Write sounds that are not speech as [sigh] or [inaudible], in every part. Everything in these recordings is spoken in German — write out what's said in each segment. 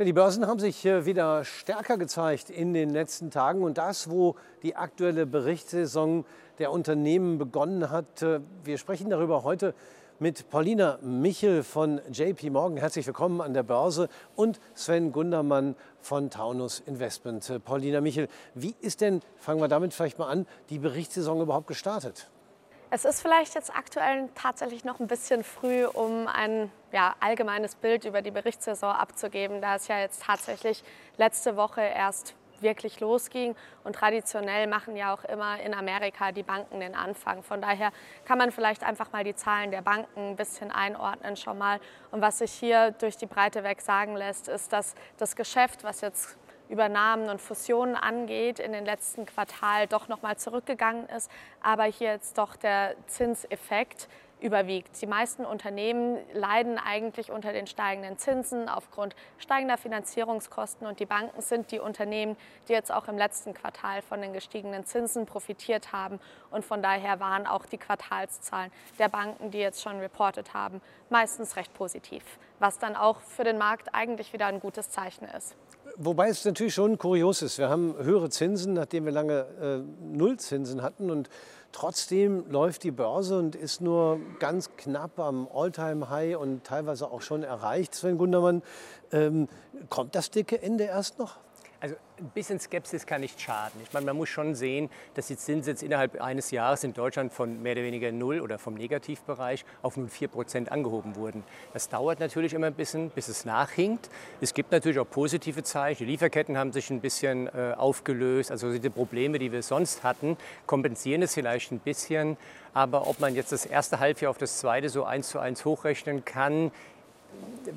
Die Börsen haben sich wieder stärker gezeigt in den letzten Tagen und das, wo die aktuelle Berichtssaison der Unternehmen begonnen hat. Äh, wir sprechen darüber heute mit Paulina Michel von JP Morgan. Herzlich willkommen an der Börse und Sven Gundermann von Taunus Investment. Äh, Paulina Michel, wie ist denn, fangen wir damit vielleicht mal an, die Berichtssaison überhaupt gestartet? Es ist vielleicht jetzt aktuell tatsächlich noch ein bisschen früh, um ein ja, allgemeines Bild über die Berichtssaison abzugeben, da es ja jetzt tatsächlich letzte Woche erst wirklich losging. Und traditionell machen ja auch immer in Amerika die Banken den Anfang. Von daher kann man vielleicht einfach mal die Zahlen der Banken ein bisschen einordnen schon mal. Und was sich hier durch die Breite weg sagen lässt, ist, dass das Geschäft, was jetzt Übernahmen und Fusionen angeht, in den letzten Quartal doch noch mal zurückgegangen ist, aber hier jetzt doch der Zinseffekt überwiegt. Die meisten Unternehmen leiden eigentlich unter den steigenden Zinsen aufgrund steigender Finanzierungskosten und die Banken sind die Unternehmen, die jetzt auch im letzten Quartal von den gestiegenen Zinsen profitiert haben und von daher waren auch die Quartalszahlen der Banken, die jetzt schon reportet haben, meistens recht positiv, was dann auch für den Markt eigentlich wieder ein gutes Zeichen ist. Wobei es natürlich schon kurios ist. Wir haben höhere Zinsen, nachdem wir lange äh, Nullzinsen hatten. Und trotzdem läuft die Börse und ist nur ganz knapp am All-Time-High und teilweise auch schon erreicht. Sven Gundermann, ähm, kommt das dicke Ende erst noch? Also ein bisschen Skepsis kann nicht schaden. Ich meine, man muss schon sehen, dass die Zinsen jetzt innerhalb eines Jahres in Deutschland von mehr oder weniger null oder vom Negativbereich auf nun 4 Prozent angehoben wurden. Das dauert natürlich immer ein bisschen, bis es nachhinkt. Es gibt natürlich auch positive Zeichen. Die Lieferketten haben sich ein bisschen äh, aufgelöst. Also die Probleme, die wir sonst hatten, kompensieren es vielleicht ein bisschen. Aber ob man jetzt das erste Halbjahr auf das zweite so eins zu eins hochrechnen kann,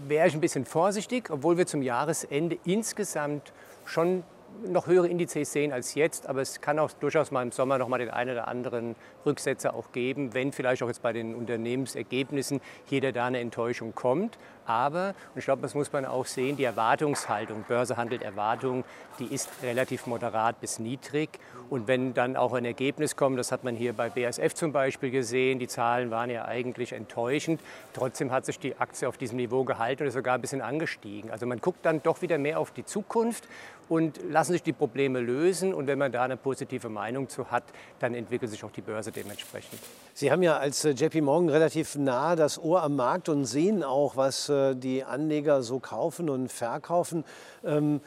wäre ich ein bisschen vorsichtig, obwohl wir zum Jahresende insgesamt schon noch höhere Indizes sehen als jetzt, aber es kann auch durchaus mal im Sommer noch mal den einen oder anderen Rücksetzer auch geben, wenn vielleicht auch jetzt bei den Unternehmensergebnissen hier da eine Enttäuschung kommt. Aber, und ich glaube, das muss man auch sehen, die Erwartungshaltung, Börse handelt Erwartung, die ist relativ moderat bis niedrig. Und wenn dann auch ein Ergebnis kommt, das hat man hier bei BASF zum Beispiel gesehen, die Zahlen waren ja eigentlich enttäuschend. Trotzdem hat sich die Aktie auf diesem Niveau gehalten und ist sogar ein bisschen angestiegen. Also man guckt dann doch wieder mehr auf die Zukunft und lassen sich die Probleme lösen. Und wenn man da eine positive Meinung zu hat, dann entwickelt sich auch die Börse dementsprechend. Sie haben ja als äh, JP Morgan relativ nah das Ohr am Markt und sehen auch, was äh, die Anleger so kaufen und verkaufen. Ähm,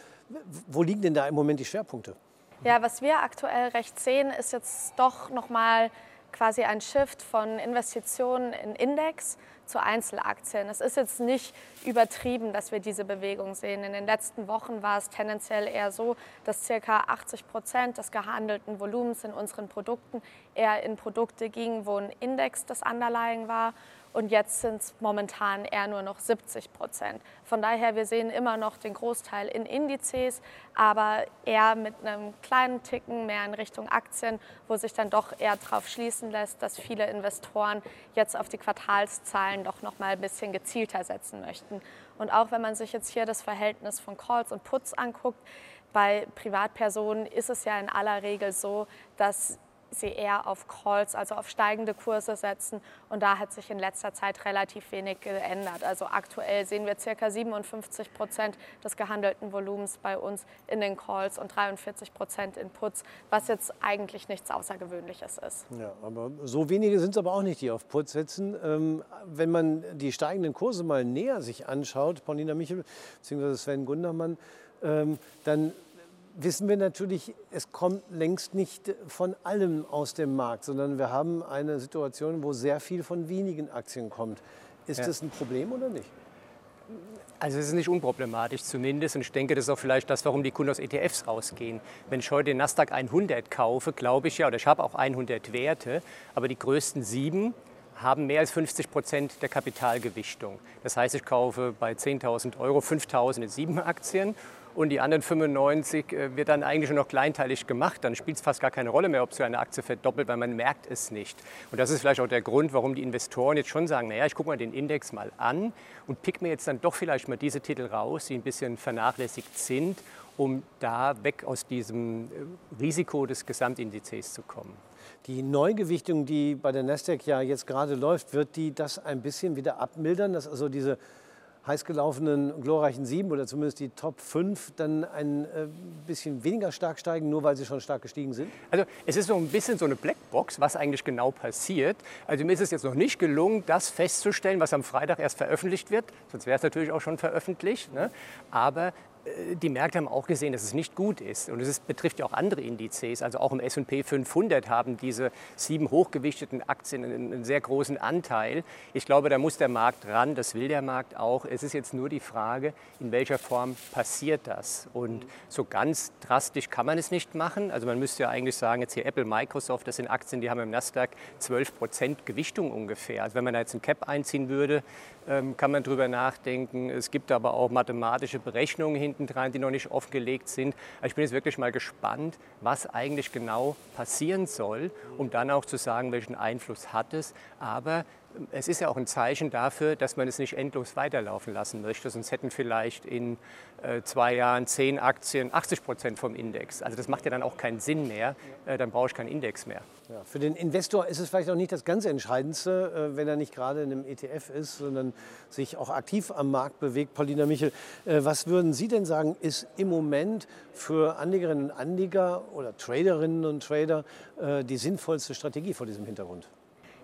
wo liegen denn da im Moment die Schwerpunkte? Ja, was wir aktuell recht sehen, ist jetzt doch nochmal quasi ein Shift von Investitionen in Index zu Einzelaktien. Es ist jetzt nicht übertrieben, dass wir diese Bewegung sehen. In den letzten Wochen war es tendenziell eher so, dass ca. 80 Prozent des gehandelten Volumens in unseren Produkten eher in Produkte ging, wo ein Index das Underlying war und jetzt sind es momentan eher nur noch 70 Prozent. Von daher, wir sehen immer noch den Großteil in Indizes, aber eher mit einem kleinen Ticken mehr in Richtung Aktien, wo sich dann doch eher darauf schließen lässt, dass viele Investoren jetzt auf die Quartalszahlen doch noch mal ein bisschen gezielter setzen möchten. Und auch wenn man sich jetzt hier das Verhältnis von Calls und Puts anguckt, bei Privatpersonen ist es ja in aller Regel so, dass sie eher auf Calls, also auf steigende Kurse setzen. Und da hat sich in letzter Zeit relativ wenig geändert. Also aktuell sehen wir ca. 57 Prozent des gehandelten Volumens bei uns in den Calls und 43 Prozent in Puts, was jetzt eigentlich nichts Außergewöhnliches ist. Ja, aber so wenige sind es aber auch nicht, die auf Puts setzen. Ähm, wenn man die steigenden Kurse mal näher sich anschaut, Paulina Michel bzw. Sven Gundermann, ähm, dann wissen wir natürlich, es kommt längst nicht von allem aus dem Markt, sondern wir haben eine Situation, wo sehr viel von wenigen Aktien kommt. Ist ja. das ein Problem oder nicht? Also es ist nicht unproblematisch zumindest und ich denke, das ist auch vielleicht das, warum die Kunden aus ETFs rausgehen. Wenn ich heute den Nasdaq 100 kaufe, glaube ich ja, oder ich habe auch 100 Werte, aber die größten sieben haben mehr als 50 Prozent der Kapitalgewichtung. Das heißt, ich kaufe bei 10.000 Euro 5.000 in sieben Aktien und die anderen 95 äh, wird dann eigentlich nur noch kleinteilig gemacht. Dann spielt es fast gar keine Rolle mehr, ob so eine Aktie verdoppelt, weil man merkt es nicht. Und das ist vielleicht auch der Grund, warum die Investoren jetzt schon sagen, naja, ich gucke mal den Index mal an und pick mir jetzt dann doch vielleicht mal diese Titel raus, die ein bisschen vernachlässigt sind, um da weg aus diesem äh, Risiko des Gesamtindizes zu kommen. Die Neugewichtung, die bei der Nasdaq ja jetzt gerade läuft, wird die das ein bisschen wieder abmildern, dass also diese heiß gelaufenen glorreichen sieben oder zumindest die Top 5 dann ein äh, bisschen weniger stark steigen, nur weil sie schon stark gestiegen sind? Also es ist so ein bisschen so eine Blackbox, was eigentlich genau passiert. Also mir ist es jetzt noch nicht gelungen, das festzustellen, was am Freitag erst veröffentlicht wird. Sonst wäre es natürlich auch schon veröffentlicht. Ne? Aber die Märkte haben auch gesehen, dass es nicht gut ist. Und es betrifft ja auch andere Indizes. Also auch im S&P 500 haben diese sieben hochgewichteten Aktien einen, einen, sehr großen Anteil. Ich glaube, da muss der Markt ran. Das will der Markt auch. Es ist jetzt nur die Frage, in welcher Form passiert das? Und so ganz drastisch kann man es nicht machen. Also man müsste ja eigentlich sagen, jetzt hier Apple, Microsoft, das sind Aktien, die haben im Nasdaq 12 Prozent Gewichtung ungefähr. Also wenn man da jetzt ein Cap einziehen würde, kann man darüber nachdenken. Es gibt aber auch mathematische Berechnungen hinten dran, die noch nicht offengelegt sind. Also ich bin jetzt wirklich mal gespannt, was eigentlich genau passieren soll, um dann auch zu sagen, welchen Einfluss hat es. Aber es ist ja auch ein Zeichen dafür, dass man es nicht endlos weiterlaufen lassen möchte. Sonst hätten vielleicht in äh, zwei Jahren zehn Aktien 80 Prozent vom Index. Also das macht ja dann auch keinen Sinn mehr. Äh, dann brauche ich keinen Index mehr. Ja, für den Investor ist es vielleicht auch nicht das ganz Entscheidendste, äh, wenn er nicht gerade in einem ETF ist, sondern sich auch aktiv am Markt bewegt. Paulina Michel, was würden Sie denn sagen, ist im Moment für Anlegerinnen und Anleger oder Traderinnen und Trader die sinnvollste Strategie vor diesem Hintergrund?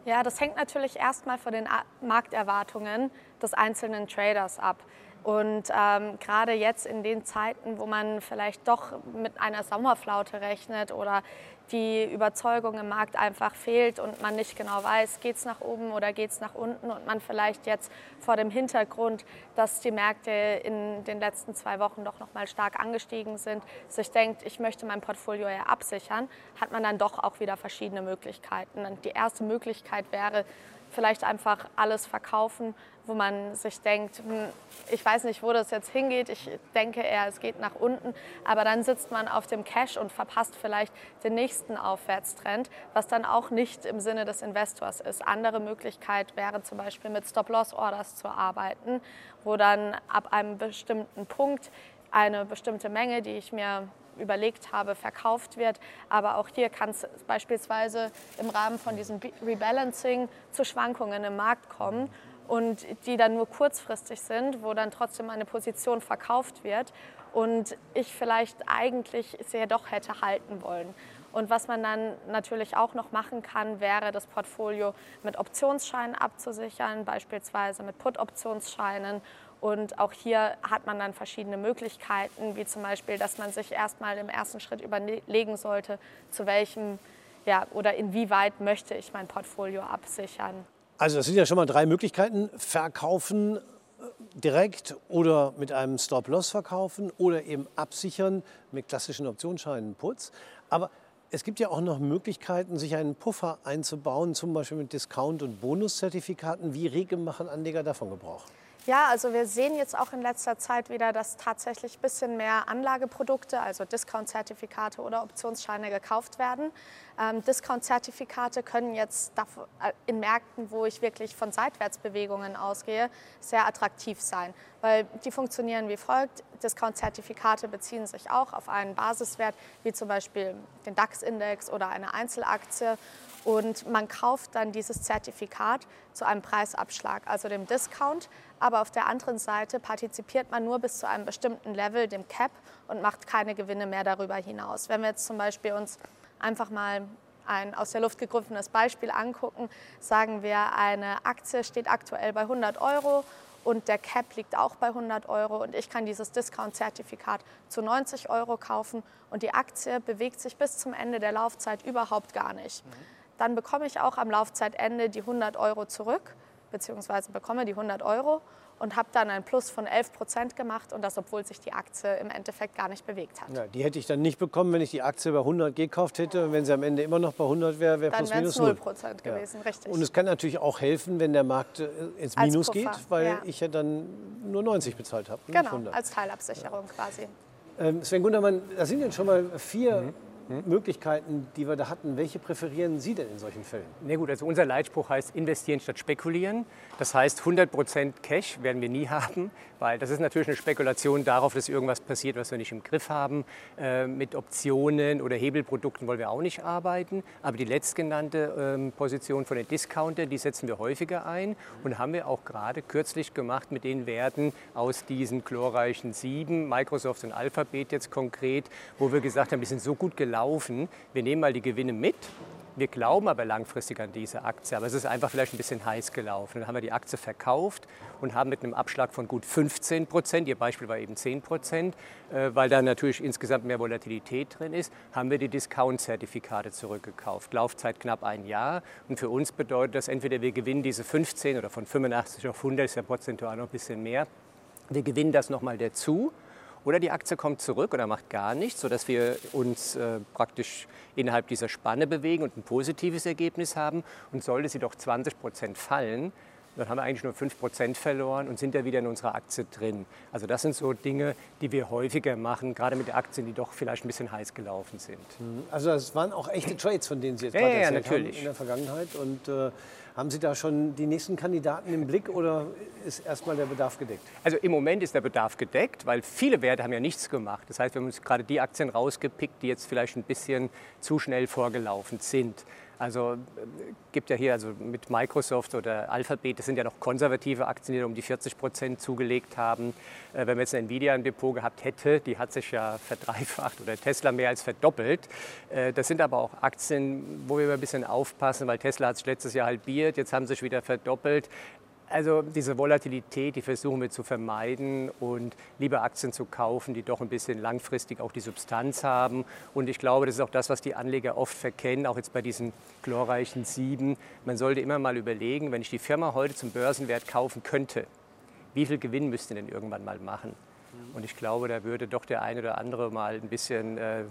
Ja, das hängt natürlich erstmal von den Markterwartungen des einzelnen Traders ab. Und ähm, gerade jetzt in den Zeiten, wo man vielleicht doch mit einer Sommerflaute rechnet oder die Überzeugung im Markt einfach fehlt und man nicht genau weiß, geht es nach oben oder geht es nach unten und man vielleicht jetzt vor dem Hintergrund, dass die Märkte in den letzten zwei Wochen doch noch mal stark angestiegen sind, sich denkt, ich möchte mein Portfolio ja absichern, hat man dann doch auch wieder verschiedene Möglichkeiten. Und die erste Möglichkeit wäre, vielleicht einfach alles verkaufen, wo man sich denkt, hm, ich weiß nicht, wo das jetzt hingeht, ich denke eher, es geht nach unten, aber dann sitzt man auf dem Cash und verpasst vielleicht den nächsten Aufwärtstrend, was dann auch nicht im Sinne des Investors ist. Andere Möglichkeit wäre zum Beispiel mit Stop-Loss-Orders zu arbeiten, wo dann ab einem bestimmten Punkt eine bestimmte Menge, die ich mir überlegt habe, verkauft wird. Aber auch hier kann es beispielsweise im Rahmen von diesem Rebalancing zu Schwankungen im Markt kommen und die dann nur kurzfristig sind, wo dann trotzdem eine Position verkauft wird und ich vielleicht eigentlich sie ja doch hätte halten wollen. Und was man dann natürlich auch noch machen kann, wäre das Portfolio mit Optionsscheinen abzusichern, beispielsweise mit Put-Optionsscheinen und auch hier hat man dann verschiedene Möglichkeiten, wie zum Beispiel, dass man sich erstmal im ersten Schritt überlegen sollte, zu welchem ja, oder inwieweit möchte ich mein Portfolio absichern. Also das sind ja schon mal drei Möglichkeiten. Verkaufen äh, direkt oder mit einem Stop-Loss verkaufen oder eben absichern mit klassischen Optionsscheinen Putz. Aber es gibt ja auch noch Möglichkeiten, sich einen Puffer einzubauen, zum Beispiel mit Discount- und Bonuszertifikaten. Wie rege machen Anleger davon Gebrauch? Ja, also wir sehen jetzt auch in letzter Zeit wieder, dass tatsächlich ein bisschen mehr Anlageprodukte, also Discount-Zertifikate oder Optionsscheine gekauft werden. Ähm, Discount-Zertifikate können jetzt äh, in Märkten, wo ich wirklich von Seitwärtsbewegungen ausgehe, sehr attraktiv sein, weil die funktionieren wie folgt. Discount-Zertifikate beziehen sich auch auf einen Basiswert, wie zum Beispiel den DAX-Index oder eine Einzelaktie und man kauft dann dieses Zertifikat zu einem Preisabschlag, also dem Discount. Aber auf der anderen Seite partizipiert man nur bis zu einem bestimmten Level, dem Cap, und macht keine Gewinne mehr darüber hinaus. Wenn wir jetzt zum Beispiel uns einfach mal ein aus der Luft gegriffenes Beispiel angucken, sagen wir, eine Aktie steht aktuell bei 100 Euro und der Cap liegt auch bei 100 Euro und ich kann dieses Discount-Zertifikat zu 90 Euro kaufen und die Aktie bewegt sich bis zum Ende der Laufzeit überhaupt gar nicht. Mhm dann bekomme ich auch am Laufzeitende die 100 Euro zurück, beziehungsweise bekomme die 100 Euro und habe dann ein Plus von 11 Prozent gemacht und das, obwohl sich die Aktie im Endeffekt gar nicht bewegt hat. Ja, die hätte ich dann nicht bekommen, wenn ich die Aktie bei 100 gekauft hätte. Wenn sie am Ende immer noch bei 100 wäre, wäre plus minus 0 Prozent gewesen, ja. richtig. Und es kann natürlich auch helfen, wenn der Markt äh, ins Minus geht, weil ja. ich ja dann nur 90 bezahlt habe. Genau, als Teilabsicherung quasi. Ähm, Sven Gundermann, da sind jetzt schon mal vier mhm hm? Möglichkeiten, die wir da hatten, welche präferieren Sie denn in solchen Fällen? Na gut, also unser Leitspruch heißt investieren statt spekulieren. Das heißt, 100% Cash werden wir nie [laughs] haben, weil das ist natürlich eine Spekulation darauf, dass irgendwas passiert, was wir nicht im Griff haben. Äh, mit Optionen oder Hebelprodukten wollen wir auch nicht arbeiten. Aber die letztgenannte äh, Position von den Discounter, die setzen wir häufiger ein und haben wir auch gerade kürzlich gemacht mit den Werten aus diesen glorreichen sieben, Microsoft und Alphabet jetzt konkret, wo wir gesagt haben, die sind so gut gelaufen, wir nehmen mal die Gewinne mit wir glauben aber langfristig an diese Aktie, aber es ist einfach vielleicht ein bisschen heiß gelaufen. Dann haben wir die Aktie verkauft und haben mit einem Abschlag von gut 15 Prozent, Ihr Beispiel war eben 10 Prozent, äh, weil da natürlich insgesamt mehr Volatilität drin ist, haben wir die Discount-Zertifikate zurückgekauft. Laufzeit knapp ein Jahr und für uns bedeutet das entweder wir gewinnen diese 15 oder von 85 auf 100 ist ja prozentual noch ein bisschen mehr. Wir gewinnen das nochmal dazu oder die Aktie kommt zurück oder macht gar nichts, sodass wir uns äh, praktisch innerhalb dieser Spanne bewegen und ein positives Ergebnis haben. Und sollte sie doch 20 Prozent fallen, dann haben wir eigentlich nur 5% verloren und sind ja wieder in unserer Aktie drin. Also das sind so Dinge, die wir häufiger machen, gerade mit Aktien, die doch vielleicht ein bisschen heiß gelaufen sind. Mhm. Also das waren auch echte Trades, von denen Sie jetzt ja, gerade ja, erzählt natürlich. haben in der Vergangenheit. Und äh, haben Sie da schon die nächsten Kandidaten im Blick oder ist erstmal der Bedarf gedeckt? Also im Moment ist der Bedarf gedeckt, weil viele Werte haben ja nichts gemacht. Das heißt, wir haben uns gerade die Aktien rausgepickt, die jetzt vielleicht ein bisschen zu schnell vorgelaufen sind. Also äh, gibt ja hier also mit Microsoft oder Alphabet, das sind ja noch konservative Aktien, die um die 40 Prozent zugelegt haben. Äh, wenn man jetzt eine Nvidia im Depot gehabt hätte, die hat sich ja verdreifacht oder Tesla mehr als verdoppelt. Äh, das sind aber auch Aktien, wo wir ein bisschen aufpassen, weil Tesla hat sich letztes Jahr halbiert, jetzt haben sie sich wieder verdoppelt. Also diese Volatilität, die versuchen wir zu vermeiden und lieber Aktien zu kaufen, die doch ein bisschen langfristig auch die Substanz haben. Und ich glaube, das ist auch das, was die Anleger oft verkennen, auch jetzt bei diesen glorreichen Sieben. Man sollte immer mal überlegen, wenn ich die Firma heute zum Börsenwert kaufen könnte, wie viel Gewinn müsste denn irgendwann mal machen? Und ich glaube, da würde doch der eine oder andere mal ein bisschen äh,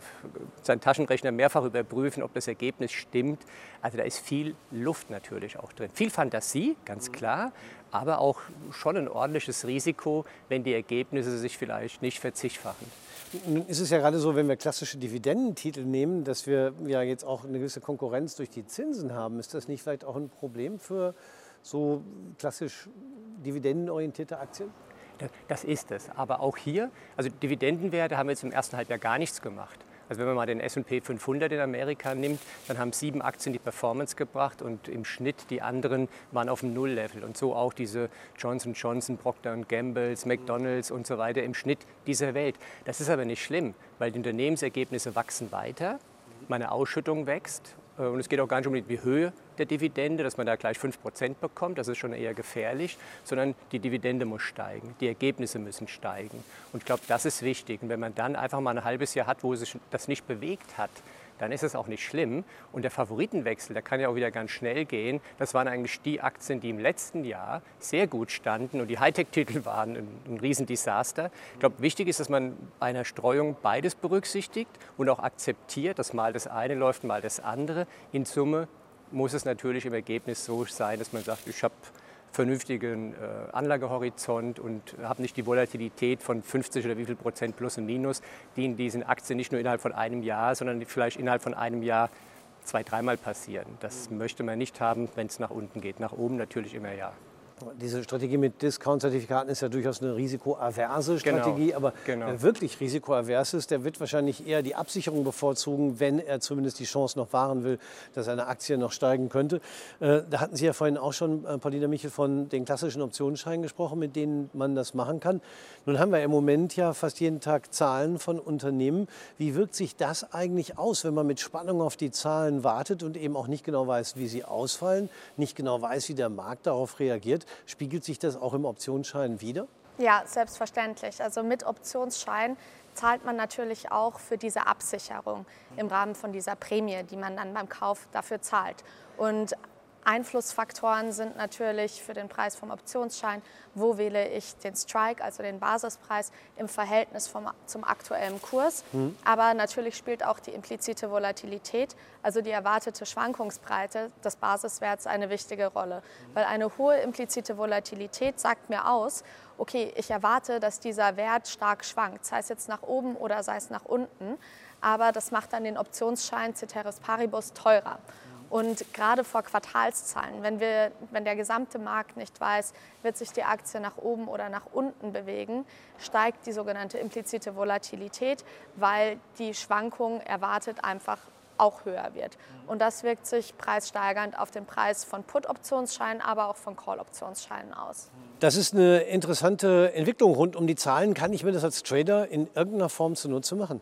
seinen Taschenrechner mehrfach überprüfen, ob das Ergebnis stimmt. Also da ist viel Luft natürlich auch drin. Viel Fantasie, ganz klar, aber auch schon ein ordentliches Risiko, wenn die Ergebnisse sich vielleicht nicht verzichtfachen. Nun ist es ja gerade so, wenn wir klassische Dividendentitel nehmen, dass wir ja jetzt auch eine gewisse Konkurrenz durch die Zinsen haben. Ist das nicht vielleicht auch ein Problem für so klassisch dividendenorientierte Aktien? Das ist es. Aber auch hier, also Dividendenwerte haben wir jetzt im ersten Halbjahr gar nichts gemacht. Also wenn man mal den S&P 500 in Amerika nimmt, dann haben sieben Aktien die Performance gebracht und im Schnitt die anderen waren auf dem Nulllevel. Und so auch diese Johnson Johnson, Procter Gambles, McDonald's und so weiter im Schnitt dieser Welt. Das ist aber nicht schlimm, weil die Unternehmensergebnisse wachsen weiter, meine Ausschüttung wächst und es geht auch gar nicht um die Höhe der Dividende, dass man da gleich 5% bekommt, das ist schon eher gefährlich, sondern die Dividende muss steigen, die Ergebnisse müssen steigen. Und ich glaube, das ist wichtig. Und wenn man dann einfach mal ein halbes Jahr hat, wo sich das nicht bewegt hat, dann ist es auch nicht schlimm. Und der Favoritenwechsel, der kann ja auch wieder ganz schnell gehen. Das waren eigentlich die Aktien, die im letzten Jahr sehr gut standen und die Hightech-Titel waren ein, ein Riesendesaster. Ich glaube, wichtig ist, dass man bei einer Streuung beides berücksichtigt und auch akzeptiert, dass mal das eine läuft, mal das andere. In Summe muss es natürlich im Ergebnis so sein, dass man sagt, ich habe vernünftigen äh, Anlagehorizont und habe nicht die Volatilität von 50 oder wie viel Prozent plus und minus, die in diesen Aktien nicht nur innerhalb von einem Jahr, sondern vielleicht innerhalb von einem Jahr zwei, dreimal passieren. Das möchte man nicht haben, wenn es nach unten geht. Nach oben natürlich immer ja. Diese Strategie mit Discount-Zertifikaten ist ja durchaus eine risikoaverse genau, Strategie, genau, aber genau. wer wirklich risikoavers ist, der wird wahrscheinlich eher die Absicherung bevorzugen, wenn er zumindest die Chance noch wahren will, dass eine Aktie noch steigen könnte. Äh, da hatten Sie ja vorhin auch schon, äh, Paulina Michel, von den klassischen Optionsscheinen gesprochen, mit denen man das machen kann. Nun haben wir im Moment ja fast jeden Tag Zahlen von Unternehmen. Wie wirkt sich das eigentlich aus, wenn man mit Spannung auf die Zahlen wartet und eben auch nicht genau weiß, wie sie ausfallen, nicht genau weiß, wie der Markt darauf reagiert? Spiegelt sich das auch im Optionsschein wieder? Ja, selbstverständlich. Also mit Optionsschein zahlt man natürlich auch für diese Absicherung im Rahmen von dieser Prämie, die man dann beim Kauf dafür zahlt. Und Einflussfaktoren sind natürlich für den Preis vom Optionsschein, wo wähle ich den Strike, also den Basispreis im Verhältnis vom, zum aktuellen Kurs. Mhm. Aber natürlich spielt auch die implizite Volatilität, also die erwartete Schwankungsbreite des Basiswerts eine wichtige Rolle. Weil eine hohe implizite Volatilität sagt mir aus, okay, ich erwarte, dass dieser Wert stark schwankt, sei es jetzt nach oben oder sei es nach unten. aber das macht dann den Optionsschein Ceteris Paribus teurer. Und gerade vor Quartalszahlen, wenn, wir, wenn der gesamte Markt nicht weiß, wird sich die Aktie nach oben oder nach unten bewegen, steigt die sogenannte implizite Volatilität, weil die Schwankung erwartet einfach auch höher wird. Und das wirkt sich preissteigernd auf den Preis von Put-Optionsscheinen, aber auch von Call-Optionsscheinen aus. Das ist eine interessante Entwicklung rund um die Zahlen. Kann ich mir das als Trader in irgendeiner Form zunutze machen?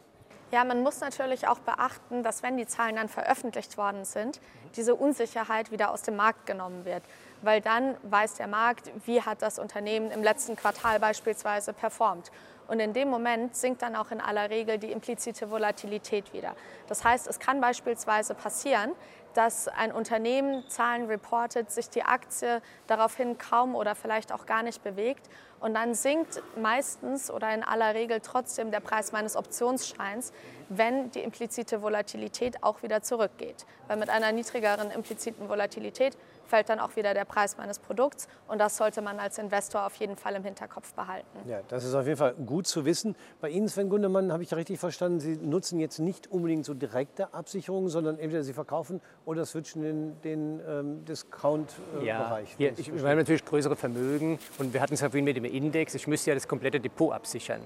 Ja, man muss natürlich auch beachten, dass wenn die Zahlen dann veröffentlicht worden sind, diese Unsicherheit wieder aus dem Markt genommen wird. Weil dann weiß der Markt, wie hat das Unternehmen im letzten Quartal beispielsweise performt. Und in dem Moment sinkt dann auch in aller Regel die implizite Volatilität wieder. Das heißt, es kann beispielsweise passieren, dass ein Unternehmen Zahlen reportet, sich die Aktie daraufhin kaum oder vielleicht auch gar nicht bewegt und dann sinkt meistens oder in aller Regel trotzdem der Preis meines Optionsscheins, wenn die implizite Volatilität auch wieder zurückgeht. Weil mit einer niedrigeren impliziten Volatilität fällt dann auch wieder der Preis meines Produkts. Und das sollte man als Investor auf jeden Fall im Hinterkopf behalten. Ja, das ist auf jeden Fall gut zu wissen. Bei Ihnen, Sven Gundemann, habe ich richtig verstanden, Sie nutzen jetzt nicht unbedingt so direkte Absicherungen, sondern entweder Sie verkaufen oder switchen in den ähm, Discount-Bereich. Äh, ja, wir, wir haben natürlich größere Vermögen und wir hatten es ja vorhin mit dem Index. Ich müsste ja das komplette Depot absichern.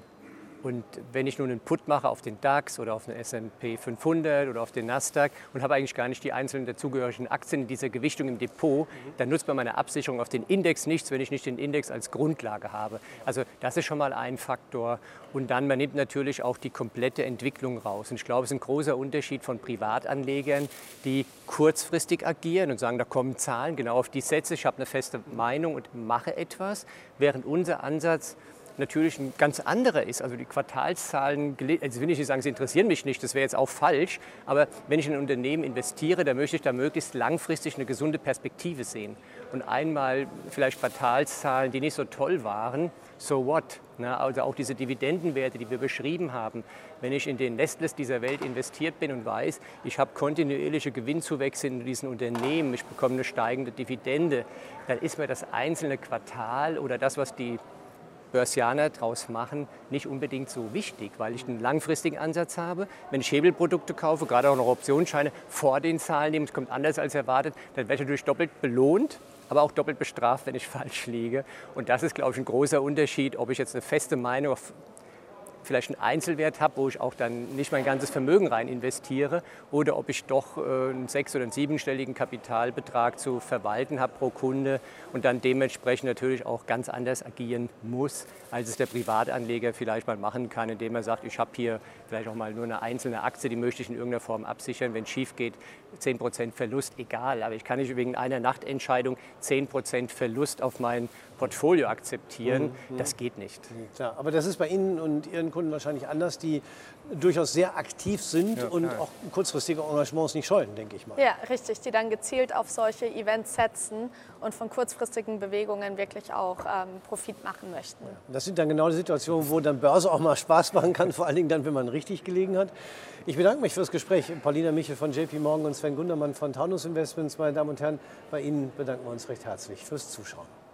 Und wenn ich nun einen Put mache auf den DAX oder auf den S&P 500 oder auf den Nasdaq und habe eigentlich gar nicht die einzelnen dazugehörigen Aktien in dieser Gewichtung im Depot, dann nutzt man meine Absicherung auf den Index nichts, wenn ich nicht den Index als Grundlage habe. Also das ist schon mal ein Faktor. Und dann, man nimmt natürlich auch die komplette Entwicklung raus. Und ich glaube, es ist ein großer Unterschied von Privatanlegern, die kurzfristig agieren und sagen, da kommen Zahlen, genau auf die setze ich, habe eine feste Meinung und mache etwas, während unser Ansatz natürlich ein ganz anderer ist. Also die Quartalszahlen, also will ich nicht sagen, sie interessieren mich nicht, das wäre jetzt auch falsch, aber wenn ich in ein Unternehmen investiere, dann möchte ich da möglichst langfristig eine gesunde Perspektive sehen. Und einmal vielleicht Quartalszahlen, die nicht so toll waren, so what? Also auch diese Dividendenwerte, die wir beschrieben haben. Wenn ich in den Nestles dieser Welt investiert bin und weiß, ich habe kontinuierliche Gewinnzuwächse in diesen Unternehmen, ich bekomme eine steigende Dividende, dann ist mir das einzelne Quartal oder das, was die Börsianer daraus machen, nicht unbedingt so wichtig, weil ich einen langfristigen Ansatz habe. Wenn ich Hebelprodukte kaufe, gerade auch noch Optionsscheine, vor den Zahlen nehmen, es kommt anders als erwartet, dann werde ich natürlich doppelt belohnt, aber auch doppelt bestraft, wenn ich [laughs] falsch liege. Und das ist, glaube ich, ein großer Unterschied, ob ich jetzt eine feste Meinung auf vielleicht einen Einzelwert habe, wo ich auch dann nicht mein ganzes Vermögen rein investiere oder ob ich doch äh, einen sechs- oder einen siebenstelligen Kapitalbetrag zu verwalten habe pro Kunde und dann dementsprechend natürlich auch ganz anders agieren muss, als es der Privatanleger vielleicht mal machen kann, indem er sagt, ich habe hier vielleicht auch mal nur eine einzelne Aktie, die möchte ich in irgendeiner Form absichern. Wenn es schief geht, 10% Verlust, egal. Aber ich kann nicht wegen einer Nachtentscheidung 10% Verlust auf mein Portfolio akzeptieren. Mhm. Das geht nicht. Ja, aber das ist bei Ihnen und Ihren Kunden wahrscheinlich anders, die durchaus sehr aktiv sind ja, und auch kurzfristige Engagements nicht scheuen, denke ich mal. Ja, richtig, die dann gezielt auf solche Events setzen und von kurzfristigen Bewegungen wirklich auch ähm, Profit machen möchten. Ja, das sind dann genau die Situationen, wo dann Börse auch mal Spaß machen kann, vor allen Dingen dann, wenn man richtig gelegen hat. Ich bedanke mich fürs Gespräch. Paulina Michel von JP Morgan und Sven Gundermann von Taunus Investments. Meine Damen und Herren, bei Ihnen bedanken wir uns recht herzlich fürs Zuschauen.